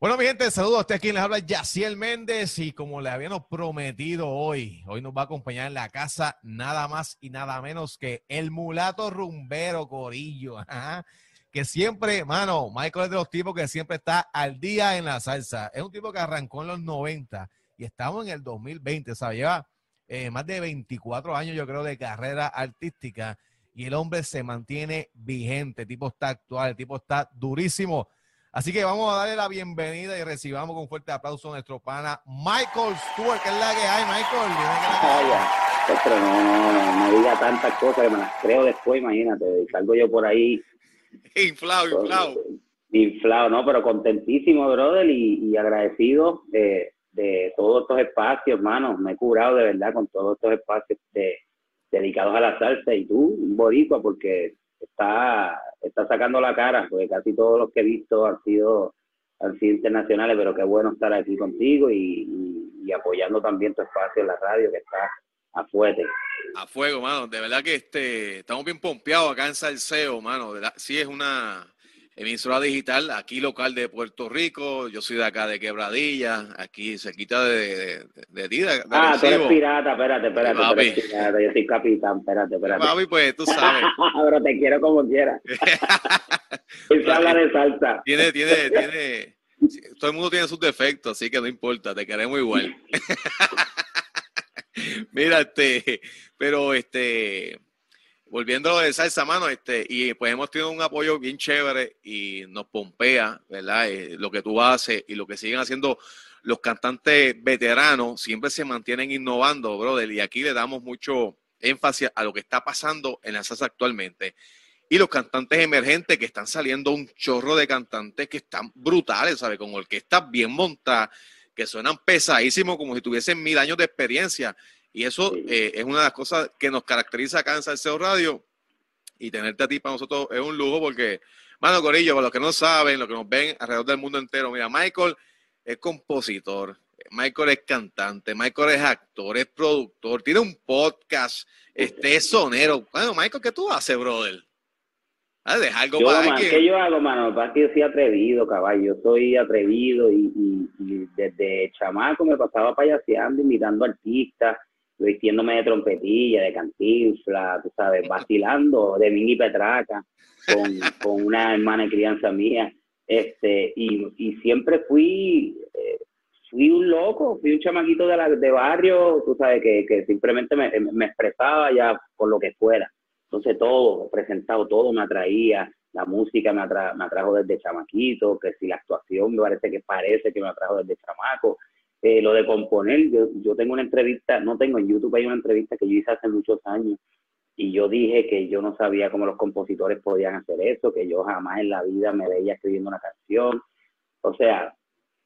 Bueno, mi gente, saludos a usted quien les habla Yaciel Méndez y como les habíamos prometido hoy, hoy nos va a acompañar en la casa nada más y nada menos que el mulato rumbero Corillo, que siempre, mano, Michael es de los tipos que siempre está al día en la salsa. Es un tipo que arrancó en los 90 y estamos en el 2020, ¿sabes? Lleva eh, más de 24 años, yo creo, de carrera artística y el hombre se mantiene vigente, el tipo está actual, el tipo está durísimo. Así que vamos a darle la bienvenida y recibamos con fuerte aplauso a nuestro pana Michael Stewart, que es la que hay, Michael. Pero no, no, no, diga tantas cosas que me las creo después, imagínate, salgo yo por ahí. inflado, inflado. Inflado, no, pero contentísimo, brother, y, agradecido de, de, todos estos espacios, hermano. Me he curado de verdad con todos estos espacios dedicados a la salsa y tú, un boricua, porque está, está sacando la cara, porque casi todos los que he visto han sido, han sido internacionales, pero qué bueno estar aquí contigo y, y, apoyando también tu espacio en la radio, que está a fuerte. A fuego, mano. De verdad que este, estamos bien pompeados acá en Salseo, mano. Sí es una, emisora digital aquí local de Puerto Rico. Yo soy de acá de Quebradilla, aquí se quita de, de, ti. ah, tú eres pirata, espérate, espérate. Tú eres pirata, yo soy capitán, espérate, espérate. Papi, pues tú sabes. Pero te quiero como quieras. se habla de salsa. Tiene, tiene, tiene. Todo el mundo tiene sus defectos, así que no importa, te queremos igual. Mira, este, pero este volviendo a lo de salsa, mano, este, y pues hemos tenido un apoyo bien chévere y nos pompea, ¿verdad? Eh, lo que tú haces y lo que siguen haciendo los cantantes veteranos siempre se mantienen innovando, brother, y aquí le damos mucho énfasis a lo que está pasando en la salsa actualmente. Y los cantantes emergentes que están saliendo un chorro de cantantes que están brutales, ¿sabes? Con orquestas bien montadas, que suenan pesadísimos como si tuviesen mil años de experiencia. Y eso eh, es una de las cosas que nos caracteriza acá en Salseo Radio. Y tenerte a ti para nosotros es un lujo porque, mano Corillo, para los que no saben, los que nos ven alrededor del mundo entero, mira, Michael es compositor, Michael es cantante, Michael es actor, es productor, tiene un podcast, este es sonero. Bueno, Michael, ¿qué tú haces, brother? Ah, deja algo yo, ¿Qué yo hago, mano? Para que yo soy atrevido, caballo. Yo soy atrevido y, y, desde chamaco me pasaba payaseando, imitando artistas vistiéndome de trompetilla, de cantinfla, tú sabes, vacilando de mini petraca con, una hermana de crianza mía. Este, y, siempre fui, eh, fui un loco, fui un chamaquito de, la, barrio, tú sabes, que, que simplemente me, me, expresaba ya por lo que fuera. Entonces todo, presentado todo me atraía, la música me, atra, me atrajo desde chamaquito, que si la actuación me parece que parece que me atrajo desde chamaco, eh, lo de componer, yo, yo tengo una entrevista, no tengo en YouTube, hay una entrevista que yo hice hace muchos años y yo dije que yo no sabía cómo los compositores podían hacer eso, que yo jamás en la vida me veía escribiendo una canción. O sea,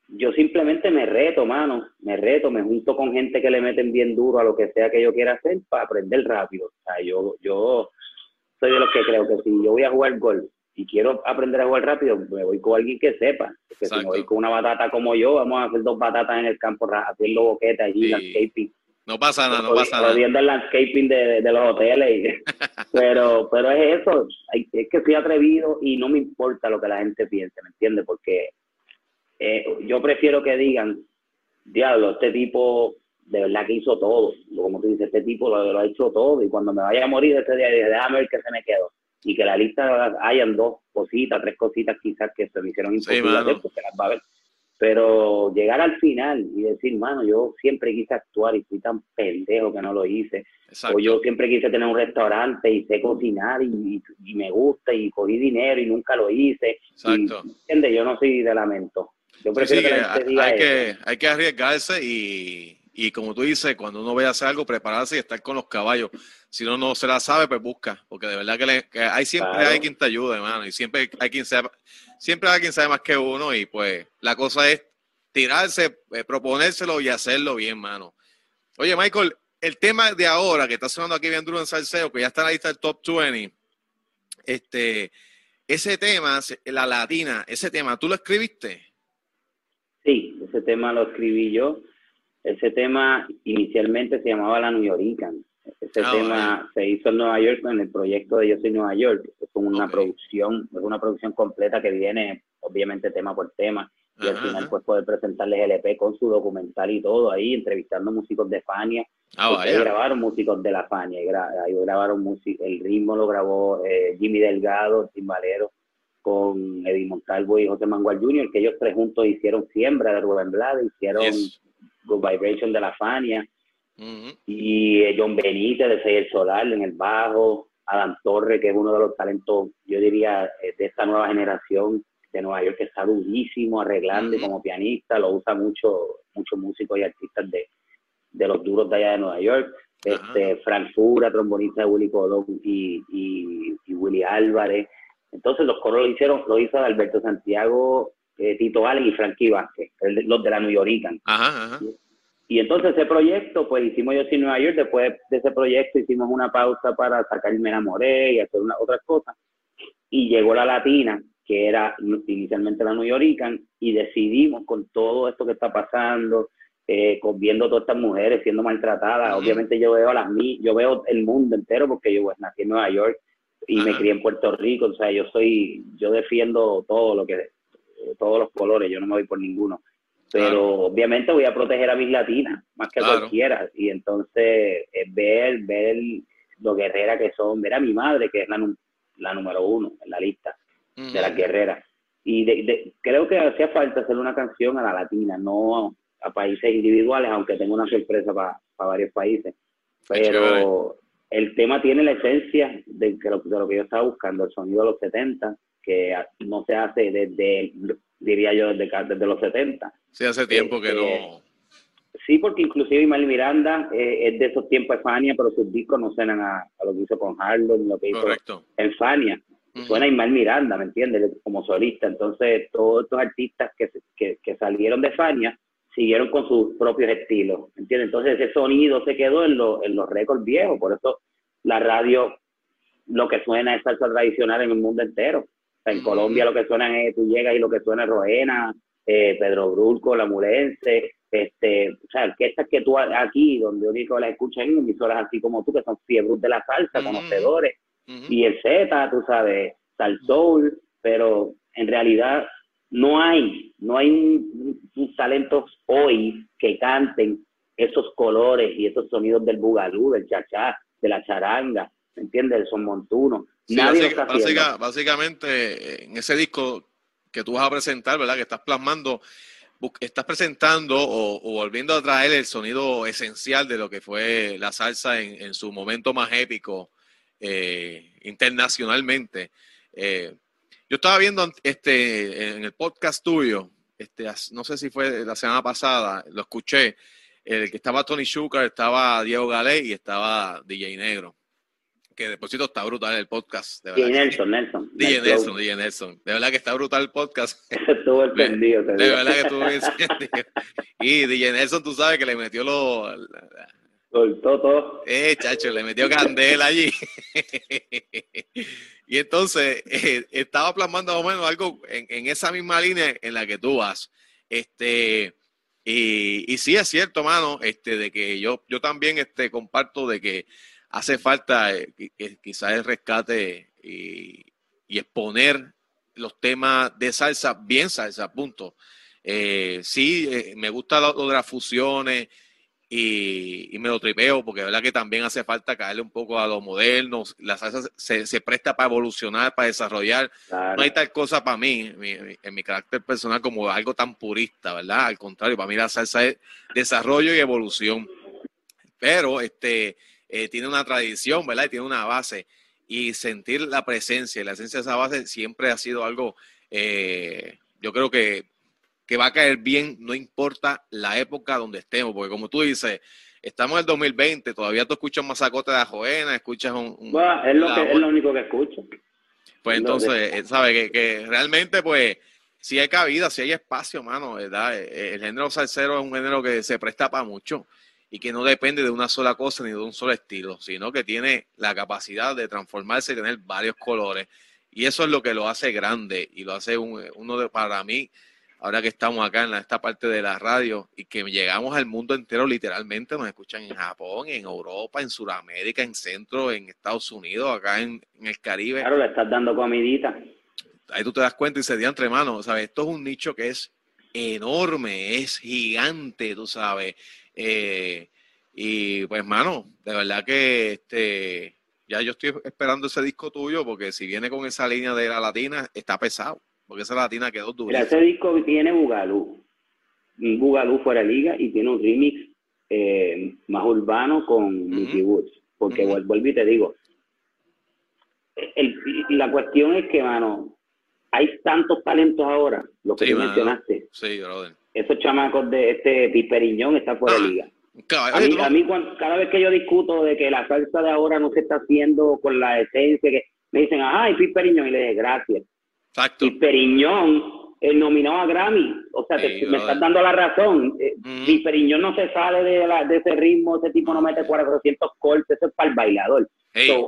yo simplemente me reto, mano, me reto, me junto con gente que le meten bien duro a lo que sea que yo quiera hacer para aprender rápido. O sea, yo, yo soy de los que creo que si yo voy a jugar golf y quiero aprender a jugar rápido, me voy con alguien que sepa. Porque si me voy con una batata como yo, vamos a hacer dos batatas en el campo haciendo boquetas allí, landscaping. No pasa nada, no pasa nada. El landscaping de, de los hoteles. pero, pero es eso, es que estoy atrevido y no me importa lo que la gente piense, ¿me entiendes? Porque eh, yo prefiero que digan, diablo, este tipo de verdad que hizo todo. Como tú dices, este tipo lo, ha hecho todo y cuando me vaya a morir ese día, déjame ver qué se me quedó y que la lista hayan dos cositas, tres cositas quizás que se me hicieron imposibles hacer porque las va a ver. Pero llegar al final y decir, mano, yo siempre quise actuar y fui tan pendejo que no lo hice. O yo siempre quise tener un restaurante y sé cocinar y, me gusta y cogí dinero y nunca lo hice. Exacto. Y, Yo no soy de lamento. Yo prefiero que, hay, que hay que arriesgarse y, y como tú dices, cuando uno vaya a hacer algo, prepararse y estar con los caballos. Si uno no se la sabe, pues busca, porque de verdad que, hay siempre hay quien te ayude, hermano, y siempre hay quien sabe, siempre hay quien sabe más que uno, y pues la cosa es tirarse, eh, proponérselo y hacerlo bien, mano. Oye, Michael, el tema de ahora que está sonando aquí bien duro en Salseo, que ya está en la lista del top 20, este, ese tema, la latina, ese tema, ¿tú lo escribiste? Sí, ese tema lo escribí yo ese tema inicialmente se llamaba La New Yorican. Ese ah, tema se hizo en Nueva York en el proyecto de Yo Soy Nueva York. Es una producción, es una producción completa que viene, obviamente, tema por tema. y al final pues poder presentarles el EP con su documental y todo ahí, entrevistando músicos de Fania. Ah, grabaron músicos de la Fania, ahí grabaron música, el ritmo lo grabó eh, Jimmy Delgado, timbalero, con Eddie Montalvo y José Mangual Jr., que ellos tres juntos hicieron Siembra de Rubén Blades, hicieron Good Vibration de la Fania, y eh, John Benítez de Seyel Solar en el bajo, Adam Torre, que es uno de los talentos, yo diría, eh, de esta nueva generación de Nueva York, que está durísimo arreglando como pianista, lo usa mucho, muchos músicos y artistas de, de los duros de allá de Nueva York. Este, Frank Fura, trombonista de Willy Colón y, y, Willy Álvarez. Entonces los coros lo hicieron, lo hizo Alberto Santiago, eh, Tito Allen y Frankie Vázquez, los de la New York. Ajá, y entonces ese proyecto, pues hicimos yo sin Nueva York, después de ese proyecto hicimos una pausa para sacar Me enamoré y hacer una, otras cosas. Y llegó la latina, que era inicialmente la New York, y decidimos con todo esto que está pasando, eh, con viendo todas estas mujeres siendo maltratadas, obviamente yo veo a las yo veo el mundo entero porque yo pues, nací en Nueva York y me crié en Puerto Rico, o sea, yo soy, yo defiendo todo lo que, todos los colores, yo no me voy por ninguno. Pero obviamente voy a proteger a mis latinas más que a cualquiera. Y entonces eh, ver ver lo guerrera que son ver a mi madre que es la, la número uno en la lista de las guerreras. Y de, creo que hacía falta hacer una canción a la latina no a países individuales aunque tengo una sorpresa para varios países. Pero el tema tiene la esencia de, de, lo, de lo que yo estaba buscando el sonido de los 70 que no se hace desde diría yo, desde, desde los 70. Sí, hace tiempo que no. Este, sí, porque inclusive Imal Miranda eh, es de esos tiempos de Fania, pero sus discos no suenan a, lo que hizo con Harlem, lo que hizo en Fania. Suena Imal Miranda, ¿me entiendes? Como solista. Entonces, todos estos artistas que, que, que salieron de Fania siguieron con sus propios estilos, ¿me entiendes? Entonces, ese sonido se quedó en, en los récords viejos. Por eso, la radio, lo que suena es salsa tradicional en el mundo entero en Colombia lo que suena es, tú llegas y lo que suena es Roena, eh, Pedro Brulco, La Murense, este, o sea, orquestas que tú aquí, donde único las escuchas en emisoras así como tú, que son fiebros de la salsa, conocedores, y el Z, tú sabes, Sal Soul, pero en realidad no hay, no hay talentos hoy que canten esos colores y esos sonidos del bugalú, del chachá, de la charanga, ¿me entiendes? Son montuno. básicamente, en ese disco que tú vas a presentar, ¿verdad? Que estás plasmando, estás presentando o, volviendo a traer el sonido esencial de lo que fue la salsa en, su momento más épico eh, internacionalmente. Eh, yo estaba viendo este en el podcast tuyo, este, no sé si fue la semana pasada, lo escuché, el que estaba Tony Schuker, estaba Diego Galé y estaba DJ Negro que de está brutal el podcast. De Nelson, Nelson. DJ Nelson, DJ Nelson. De verdad que está brutal el podcast. Estuvo entendido. De, de verdad que estuvo entendido. Y DJ Nelson, tú sabes que le metió lo... Soltó todo. Eh, chacho, le metió candela allí. y entonces, eh, estaba plasmando más o menos algo en, en, esa misma línea en la que tú vas. Este... Y, y sí es cierto, mano, este, de que yo, yo también este, comparto de que hace falta eh, quizás el rescate y, exponer los temas de salsa, bien salsa, punto. Eh, sí, eh, me gusta lo, de las fusiones y, me lo tripeo porque es verdad que también hace falta caerle un poco a lo moderno. La salsa se, presta para evolucionar, para desarrollar. No hay tal cosa para mí, en mi carácter personal, como algo tan purista, ¿verdad? Al contrario, para mí la salsa es desarrollo y evolución. Pero este eh, tiene una tradición, ¿verdad? Y tiene una base. Y sentir la presencia y la esencia de esa base siempre ha sido algo, eh, yo creo que, que va a caer bien, no importa la época donde estemos, porque como tú dices, estamos en el 2020, todavía tú escuchas Mazacote de Joena, escuchas un... es, lo que, es lo único que escucho. Pues entonces, eh, ¿sabes? Que, que, realmente, pues, si hay cabida, si hay espacio, mano, ¿verdad? El género salsero es un género que se presta para mucho y que no depende de una sola cosa ni de un solo estilo, sino que tiene la capacidad de transformarse y tener varios colores. Y eso es lo que lo hace grande y lo hace uno de, para mí, ahora que estamos acá en esta parte de la radio y que llegamos al mundo entero literalmente, nos escuchan en Japón, en Europa, en Sudamérica, en Centro, en Estados Unidos, acá en, el Caribe. Claro, le estás dando comidita. Ahí tú te das cuenta y se di entre manos, ¿sabes? Esto es un nicho que es enorme, es gigante, tú sabes. Eh, y pues, mano, de verdad que este, ya yo estoy esperando ese disco tuyo porque si viene con esa línea de la latina, está pesado, porque esa latina quedó dura. Ese disco tiene Bugalú, un Bugalú fuera de liga y tiene un remix eh, más urbano con Mickey Woods, porque vuelvo y te digo, el, la cuestión es que, mano, hay tantos talentos ahora, lo que mencionaste. Sí, brother. Esos chamacos de este Piperiñón están fuera de ah, liga. a mí, cada vez que yo discuto de que la salsa de ahora no se está haciendo con la esencia, que me dicen, ay, Piperiñón, y le dije, gracias. Exacto. Piperiñón, el nominado a Grammy, o sea, me estás dando la razón. Piperiñón no se sale de, la, de ese ritmo, ese tipo no mete 400 cortes, eso es para el bailador.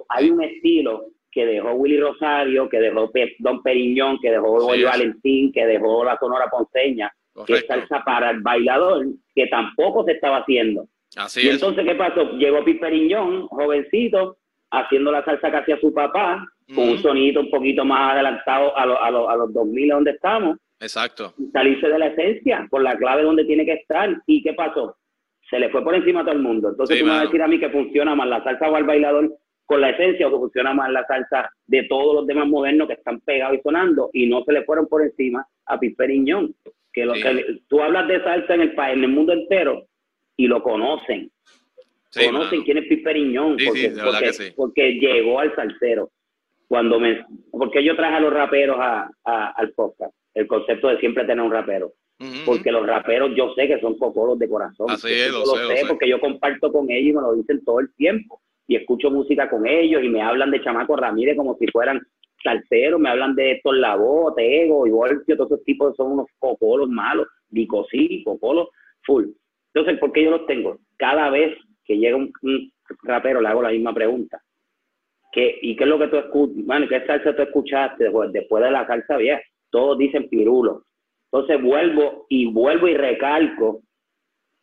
hay un estilo que dejó Willy Rosario, que dejó Don Periñón, que dejó Valentín, que dejó la Sonora Ponceña, que es salsa para el bailador, que tampoco se estaba haciendo. Así y entonces, ¿qué pasó? Llegó Piperiñón, jovencito, haciendo la salsa que hacía su papá, con un sonido un poquito más adelantado a, a, a los 2000 donde estamos. Exacto. Salirse de la esencia, por la clave donde tiene que estar. ¿Y qué pasó? Se le fue por encima a todo el mundo. Entonces, tú me vas a decir a mí que funciona más la salsa o el bailador con la esencia o que funciona más la salsa de todos los demás modernos que están pegados y sonando y no se le fueron por encima a Piperiñón. Que, lo que tú hablas de salsa en el país, en el mundo entero y lo conocen. conocen quién es Piperiñón porque, porque, llegó al salsero. Cuando me, porque yo traje a los raperos a, al podcast, el concepto de siempre tener un rapero. Porque los raperos yo sé que son cocolos de corazón. Así es, lo, sé, porque yo comparto con ellos y me lo dicen todo el tiempo y escucho música con ellos y me hablan de Chamaco Ramírez como si fueran salseros, me hablan de Héctor Lavoe, Tego y Voltio, todos esos tipos son unos cocolos malos, sí, cocolos full. Entonces, ¿por qué yo los tengo? Cada vez que llega un, rapero le hago la misma pregunta. ¿Qué, ¿Y qué es lo que tú escuchas? Bueno, ¿qué salsa tú escuchaste después de la salsa vieja? Todos dicen pirulo. Entonces vuelvo y vuelvo y recalco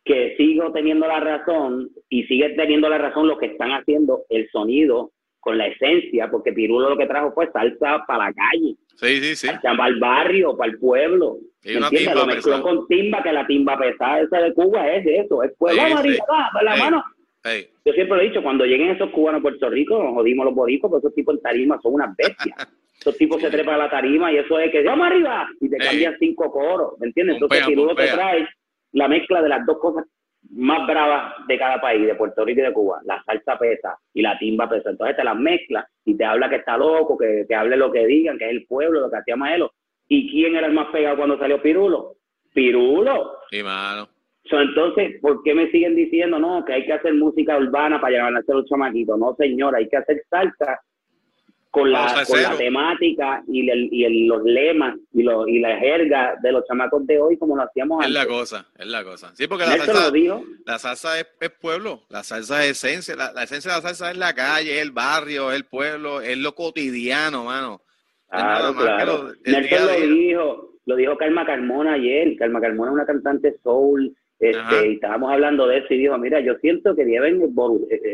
que sigo teniendo la razón y sigue teniendo la razón lo que están haciendo el sonido con la esencia, porque Pirulo lo que trajo fue salsa para la calle. Sí, sí, sí. Para el barrio, para el pueblo. Y una timba lo mezcló con timba, que la timba pesada esa de Cuba es eso, es pueblo, sí, la mano. Yo siempre lo he dicho, cuando lleguen esos cubanos a Puerto Rico, nos jodimos los boricos, porque esos tipos en tarima son unas bestias. esos tipos se trepan a la tarima y eso es que vamos arriba y te cambian cinco coros, ¿me entiendes? Entonces Pirulo te trae la mezcla de las dos cosas más bravas de cada país, de Puerto Rico y de Cuba, la salsa pesa y la timba pesa. Entonces te las mezcla y te habla que está loco, que, que hable lo que digan, que es el pueblo, lo que hacía Maelo. ¿Y quién era el más pegado cuando salió Pirulo? Pirulo. Sí, mano. entonces, ¿por qué me siguen diciendo no que hay que hacer música urbana para llevar a los chamaquitos? No, señora, hay que hacer salsa con la, con la temática y, y los lemas y, lo, y la jerga de los chamacos de hoy como lo hacíamos antes. Es la cosa, es la cosa. Sí, porque la salsa, la salsa es, pueblo, la salsa es esencia, la, esencia de la salsa es la calle, es el barrio, es el pueblo, es lo cotidiano, mano. Claro, claro. Lo, lo dijo, lo dijo Calma Carmona ayer, Calma Carmona es una cantante soul, este, y estábamos hablando de eso y dijo, mira, yo siento que deben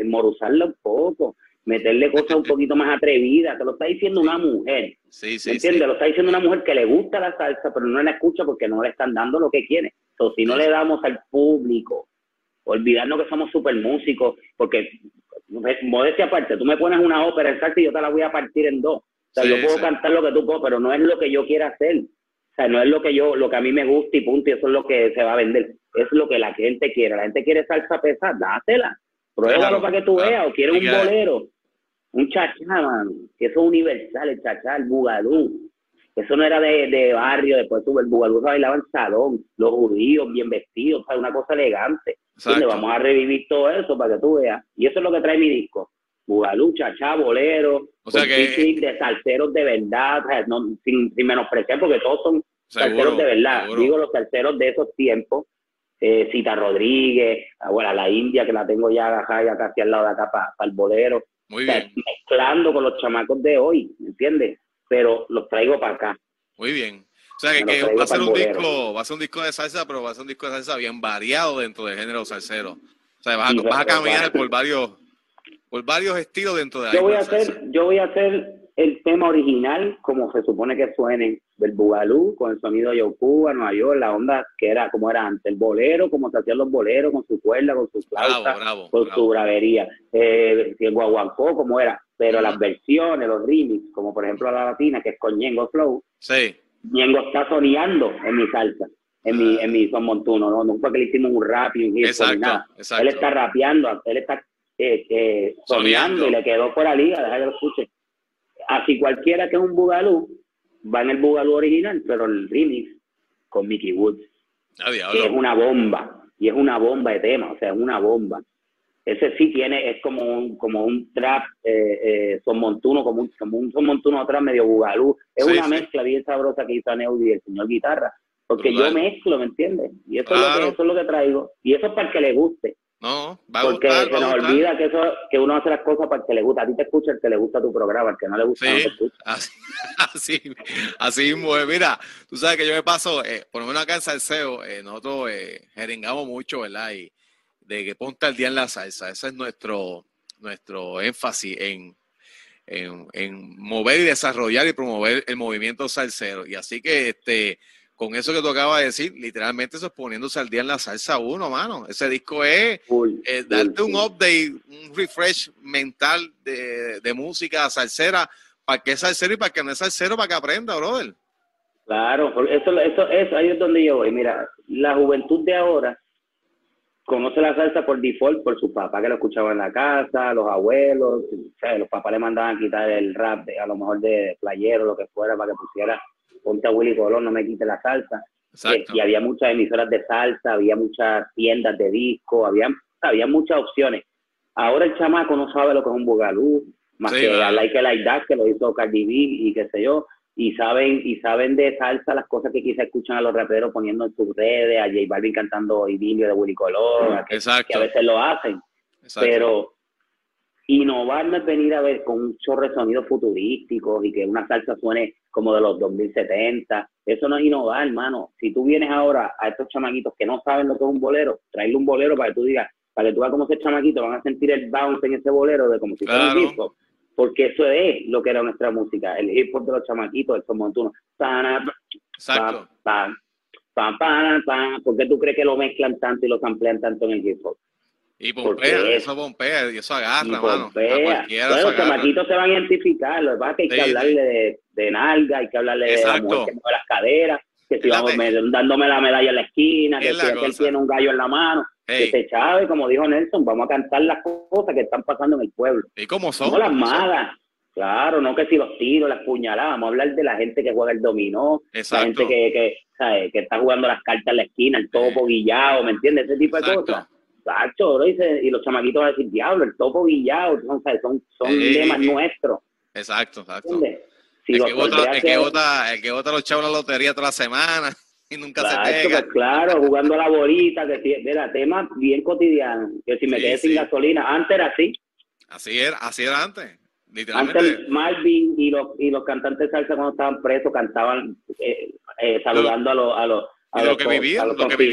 moruzarla un poco meterle cosas un poquito más atrevidas, te lo está diciendo una mujer. Sí, sí, ¿Entiendes? Lo está diciendo una mujer que le gusta la salsa, pero no la escucha porque no le están dando lo que quiere. Entonces, si no le damos al público, olvidarnos que somos super músicos, porque, modestia aparte, tú me pones una ópera en salsa y yo te la voy a partir en dos. O sea, yo puedo cantar lo que tú puedo, pero no es lo que yo quiera hacer. O sea, no es lo que yo, lo que a mí me gusta y punto, y eso es lo que se va a vender. Es lo que la gente quiere. La gente quiere salsa pesada, dátela. Pruébalo para que tú veas, o quiere un bolero un chachá, mano, que eso es universal, el chachá, el bugalú. Eso no era de, de barrio, después tuvo el bugalú se bailaba en salón, los judíos bien vestidos, una cosa elegante. Donde vamos a revivir todo eso para que tú veas. Y eso es lo que trae mi disco. Bugalú, chachá, bolero, o sea que, de salseros de verdad, no, sin, sin menospreciar, porque todos son salseros de verdad. Digo los salseros de esos tiempos, eh, Cita Rodríguez, bueno, la India que la tengo ya agajada ya casi al lado de acá para el bolero. Muy bien. Mezclando con los chamacos de hoy, ¿me entiendes? Pero los traigo para acá. Muy bien. O sea, que, va a ser un disco, va a ser un disco de salsa, pero va a ser un disco de salsa bien variado dentro del género salsero. O sea, vas a, caminar por varios, por varios estilos dentro de yo voy a hacer, Yo voy a hacer el tema original como se supone que suene del bugalú con el sonido de Yokuba, Nueva York, la onda que era como era antes, el bolero, como se hacían los boleros, con su cuerda, con su flauta, con su bravería, eh, el guaguancó, como era, pero las versiones, los remix, como por ejemplo la latina, que es con Ñengo Flow, sí. Ñengo está soñando en mi salsa, en mi, ah. en mi son montuno, ¿no? No fue que le hicimos un rap y un hip nada. Él está rapeando, él está eh, eh, y le quedó por la liga, deja que lo escuche. Así cualquiera que es un bugalú, va en el Boogaloo original, pero el remix con Mickey Woods. Ah, que es una bomba, y es una bomba de tema, o sea, es una bomba. Ese sí tiene, es como un, como un trap eh, eh, son montuno, como un, como un son montuno atrás medio bugalú. Es una mezcla bien sabrosa que hizo Neudi y el señor guitarra. Porque yo mezclo, ¿me entiendes? Y eso, es lo que, eso es lo que traigo. Y eso es para que le guste. No, va a Porque se nos olvida que eso, que uno hace las cosas para que le gusta. A ti te escucha el que le gusta tu programa, el que no le gusta no te escucha. Así, así, así mismo. Mira, tú sabes que yo me paso, eh, por lo menos acá en Salseo, eh, nosotros eh, jeringamos mucho, ¿verdad? Y de que ponte al día en la salsa. Ese es nuestro, nuestro énfasis en, en, en mover y desarrollar y promover el movimiento salsero. Y así que este con eso que tú acabas de decir, literalmente eso es poniéndose al día en la salsa uno, mano. Ese disco es eh, darte un update, un refresh mental de, música salsera, para que es salsero y para que no es salsero, para que aprenda, brother. Claro, eso, eso, eso, ahí es donde yo voy. Mira, la juventud de ahora conoce la salsa por default por su papá que lo escuchaba en la casa, los abuelos, los papás le mandaban a quitar el rap, a lo mejor de playero, lo que fuera, para que pusiera ponte a Willy Colón, no me quite la salsa. Eh, y había muchas emisoras de salsa, había muchas tiendas de disco, había, había muchas opciones. Ahora el chamaco no sabe lo que es un bugalú, más que a Like Like That, que lo hizo Cardi B y qué sé yo, y saben, y saben de salsa las cosas que quizá escuchan a los raperos poniendo en sus redes, a J Balvin cantando idilio de Willy Colón, que, a veces lo hacen. Pero innovar no es venir a ver con un chorro de sonidos futurísticos y que una salsa suene como de los 2070. Eso no es innovar, hermano. Si tú vienes ahora a estos chamaquitos que no saben lo que es un bolero, traerle un bolero para que tú digas, para que tú veas cómo ese chamaquito van a sentir el bounce en ese bolero de como si fuera un hip hop. Porque eso es lo que era nuestra música, el hip hop de los chamaquitos, estos montunos. Exacto. ¿Por qué tú crees que lo mezclan tanto y lo samplean tanto en el hip hop? Y pompea, eso pompea, y eso agarra, y mano. Bueno, los chamaquitos se van a identificar, lo que pasa es que hay que hablarle de, de, nalga, hay que hablarle de la mujer que las caderas, que si vamos dándome la medalla en la esquina, que si él tiene un gallo en la mano, que se chave, como dijo Nelson, vamos a cantar las cosas que están pasando en el pueblo. ¿Y cómo son? No las malas. Claro, no que si los tiros, las puñaladas, vamos a hablar de la gente que juega el dominó, la gente que, que, ¿sabe? que está jugando las cartas en la esquina, el topo guillado, ¿me entiendes? Ese tipo de cosas y, los chamaquitos van a decir, diablo, el topo guillado, son, son, son lemas nuestros. Exacto, exacto. el, que vota, el, que vota, el que vota los chavos la lotería toda la semana y nunca se pega. Pues, claro, jugando a la bolita, que si, mira, tema bien cotidiano, que si me quedé sin gasolina, antes era así. Así era, así era antes. Antes Marvin y los, y los cantantes de salsa cuando estaban presos cantaban eh, eh, saludando a los, a los a lo que vivían, lo que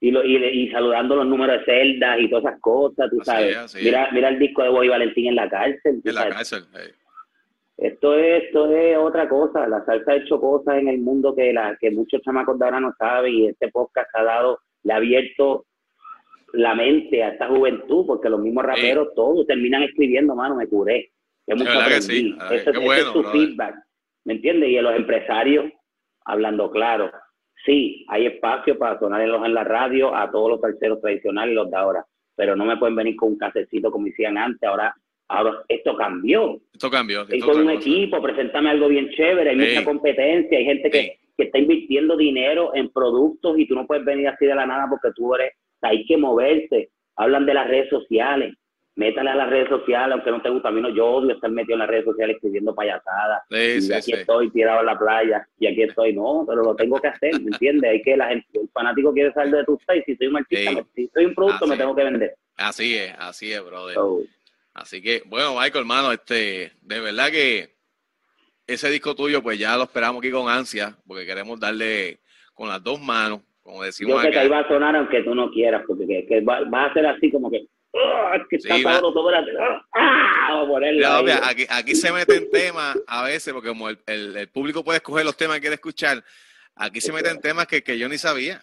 y, lo, y, y, saludando los números de celdas y todas esas cosas, tú sabes. mira, mira el disco de Boy Valentín en la cárcel. En la cárcel, Esto es, esto es otra cosa. La salsa ha hecho cosas en el mundo que, la, que muchos chamacos de ahora no saben y este podcast ha dado, le ha abierto la mente a esta juventud, porque los mismos raperos todos terminan escribiendo, mano, me curé. Es mucho aprendí. Ese, es su feedback, ¿me entiendes? Y a los empresarios, hablando claro, Sí, hay espacio para sonar en, los, en la radio a todos los terceros tradicionales, los de ahora, pero no me pueden venir con un casecito como hacían antes. Ahora, ahora esto cambió. Esto cambió. Esto con un equipo, preséntame algo bien chévere, hay mucha competencia, hay gente que, que está invirtiendo dinero en productos y tú no puedes venir así de la nada porque tú eres, hay que moverse. Hablan de las redes sociales métale a las redes sociales, aunque no te gusta, a mí no, yo odio estar metido en las redes sociales escribiendo payasadas. y aquí estoy tirado en la playa, y aquí estoy, no, pero lo tengo que hacer, ¿me entiendes? Hay que la gente, el fanático quiere salir de tu site, si soy un artista, si soy un producto, me tengo que vender. Así es, así es, brother. así que, bueno, Michael, hermano, este, de verdad que ese disco tuyo, pues ya lo esperamos aquí con ansia, porque queremos darle con las dos manos, como decimos Yo sé que ahí va a sonar aunque tú no quieras, porque va, va a ser así como que ¡Oh, es que está sabroso, ¡Ah! Vamos a ponerlo aquí, aquí, se meten temas a veces, porque como el, el, público puede escoger los temas que quiere escuchar, aquí se meten temas que, que yo ni sabía.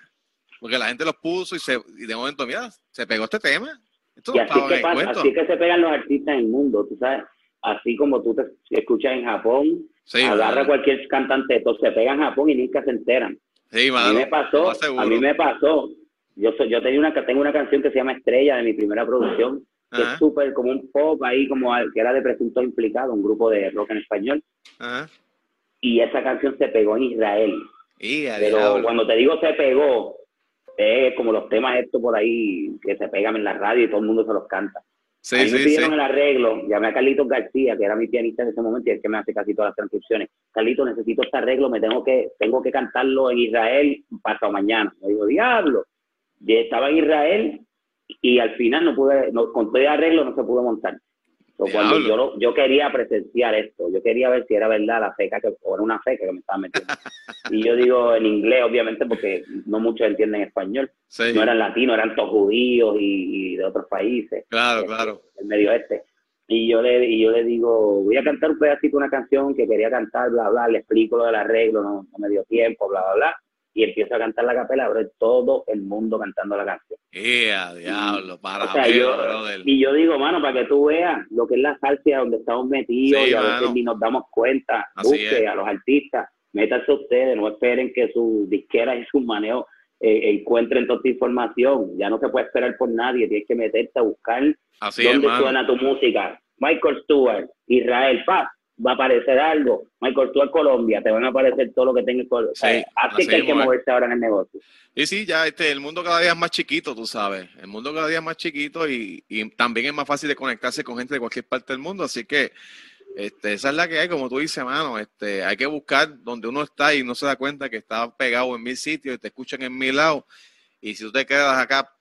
Porque la gente los puso y, se, y de momento, mira, se pegó este tema. y así, que pasa, así que se pegan los artistas en el mundo, tú sabes. Así como tú te escuchas en Japón, agarra cualquier cantante, entonces se pega en Japón y nunca se enteran. Sí, a mí me pasó, a mí me pasó. Yo, soy, yo tenía una, tengo una canción que se llama Estrella de mi primera producción, que es súper como un pop ahí, como que era de Presunto Implicado, un grupo de rock en español. Y esa canción se pegó en Israel. Pero cuando te digo se pegó, es como los temas estos por ahí que se pegan en la radio y todo el mundo se los canta. Sí, a mí me pidieron el arreglo, llamé a Carlitos García, que era mi pianista en ese momento y el que me hace casi todas las transcripciones. Carlitos, necesito este arreglo, me tengo que, tengo que cantarlo en Israel pasado mañana. Me dijo, diablo. Estaba en Israel y al final no pude, no, con todo el arreglo no se pudo montar cuando yo, yo quería presenciar esto, yo quería ver si era verdad la feca que, o era una feca que me estaba metiendo. y yo digo en inglés, obviamente, porque no muchos entienden español. No eran latinos, eran todos judíos y, de otros países. Claro, este, claro. El medio este. Y yo, le, y yo le digo, voy a cantar un pedacito, una canción que quería cantar, bla, bla, le explico lo del arreglo, no, no me dio tiempo, bla, bla, bla y empiezo a cantar la capela, pero todo el mundo cantando la canción. ¡Yeah, diablo! Para Y yo digo, mano, para que tú veas lo que es la salsa donde estamos metidos y a veces ni nos damos cuenta. Busque a los artistas, métanse ustedes, no esperen que sus disqueras y sus maneos eh, encuentren toda esta información. Ya no se puede esperar por nadie, tienes que meterte a buscar dónde suena tu música. Michael Stewart, Israel Paz, va a aparecer algo. Michael, tú a Colombia, te van a aparecer todo lo que tengas. así, que hay que moverse ahora en el negocio. Y sí, ya este, el mundo cada día es más chiquito, tú sabes. El mundo cada día es más chiquito y, también es más fácil de conectarse con gente de cualquier parte del mundo. Así que este, esa es la que hay, como tú dices, mano. Este, hay que buscar donde uno está y no se da cuenta que está pegado en mil sitios y te escuchan en mil lados. Y si tú te quedas acá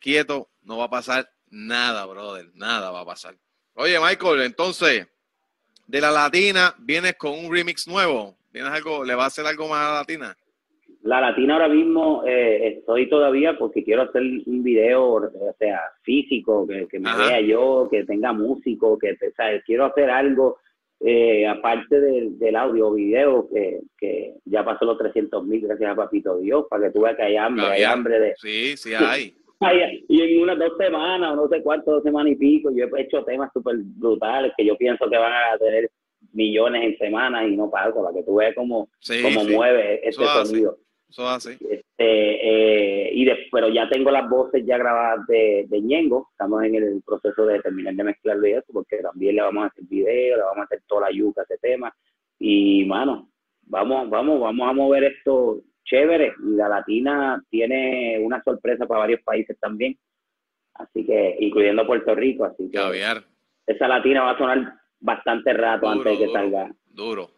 quieto, no va a pasar nada, brother. Nada va a pasar. Oye, Michael, entonces de la latina, vienes con un remix nuevo. ¿Vienes algo, le va a hacer algo más a la latina? La latina ahora mismo eh, estoy todavía porque quiero hacer un video, o sea, físico, que, me vea yo, que tenga músico, que o sea, quiero hacer algo eh, aparte del, audio video, que, que ya pasó los 300 mil, gracias a Papito Dios, para que tú veas que hay hambre, hay hambre de... Sí, sí hay. y en unas dos semanas, no sé cuánto, dos semanas y pico, yo he hecho temas súper brutales que yo pienso que van a tener millones en semanas y no pasa, para que tú veas cómo, mueve ese sonido. Eso hace. Este, eh, y pero ya tengo las voces ya grabadas de, de Ñengo, estamos en el proceso de terminar de mezclarlo y eso, porque también le vamos a hacer video, le vamos a hacer toda la yuca a ese tema. Y, mano, vamos, vamos, vamos a mover esto chévere. Y la latina tiene una sorpresa para varios países también. Así que, incluyendo Puerto Rico. Así que esa latina va a sonar bastante rato antes de que salga. Duro.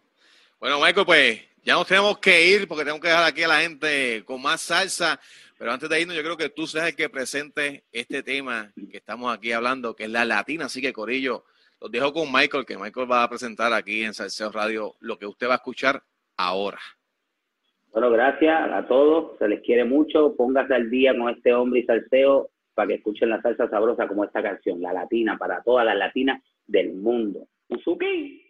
Bueno, Michael, pues ya nos tenemos que ir porque tengo que dejar aquí a la gente con más salsa. Pero antes de irnos, yo creo que tú seas el que presente este tema que estamos aquí hablando, que es la latina. Así que, Corillo, los dejo con Michael, que Michael va a presentar aquí en Salseo Radio lo que usted va a escuchar ahora. Bueno, gracias a todos, se les quiere mucho, póngase al día con este hombre y salseo para que escuchen la salsa sabrosa como esta canción, la latina, para todas las latinas del mundo. Usuki.